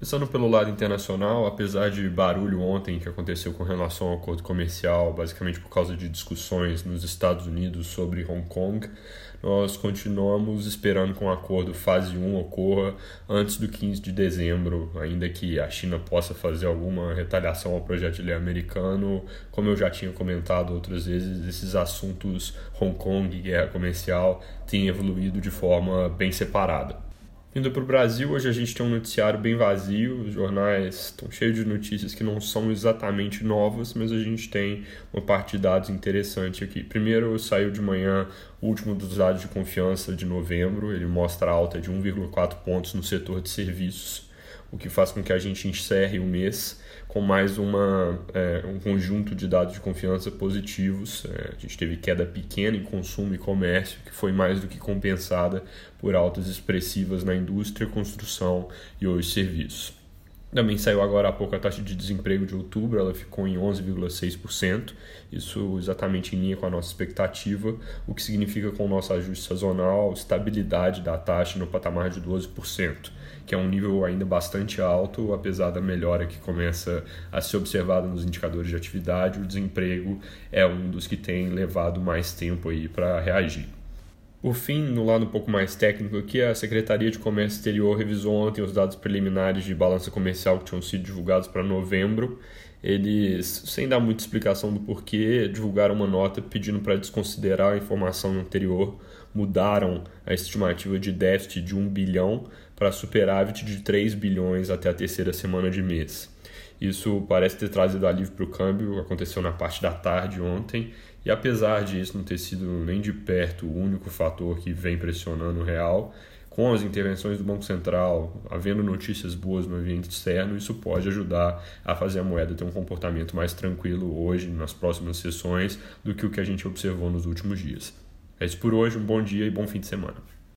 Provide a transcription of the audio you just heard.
Começando pelo lado internacional, apesar de barulho ontem que aconteceu com relação ao acordo comercial, basicamente por causa de discussões nos Estados Unidos sobre Hong Kong, nós continuamos esperando que o um acordo fase 1 ocorra antes do 15 de dezembro, ainda que a China possa fazer alguma retaliação ao projeto de lei americano. Como eu já tinha comentado outras vezes, esses assuntos Hong Kong e guerra comercial têm evoluído de forma bem separada. Indo para o Brasil, hoje a gente tem um noticiário bem vazio, os jornais estão cheios de notícias que não são exatamente novas, mas a gente tem uma parte de dados interessante aqui. Primeiro, saiu de manhã o último dos dados de confiança de novembro, ele mostra alta de 1,4 pontos no setor de serviços o que faz com que a gente encerre o mês com mais uma, é, um conjunto de dados de confiança positivos. É, a gente teve queda pequena em consumo e comércio, que foi mais do que compensada por altas expressivas na indústria, construção e hoje serviços. Também saiu agora há pouco a taxa de desemprego de outubro, ela ficou em 11,6%, isso exatamente em linha com a nossa expectativa, o que significa com o nosso ajuste sazonal estabilidade da taxa no patamar de 12%, que é um nível ainda bastante alto, apesar da melhora que começa a ser observada nos indicadores de atividade, o desemprego é um dos que tem levado mais tempo aí para reagir. Por fim, no lado um pouco mais técnico aqui, a Secretaria de Comércio Exterior revisou ontem os dados preliminares de balança comercial que tinham sido divulgados para novembro. Eles, sem dar muita explicação do porquê, divulgaram uma nota pedindo para desconsiderar a informação anterior, mudaram a estimativa de déficit de 1 bilhão para superávit de 3 bilhões até a terceira semana de mês. Isso parece ter trazido alívio para o câmbio, aconteceu na parte da tarde ontem, e apesar de isso não ter sido nem de perto o único fator que vem pressionando o real, com as intervenções do Banco Central, havendo notícias boas no ambiente externo, isso pode ajudar a fazer a moeda ter um comportamento mais tranquilo hoje, nas próximas sessões, do que o que a gente observou nos últimos dias. É isso por hoje, um bom dia e bom fim de semana.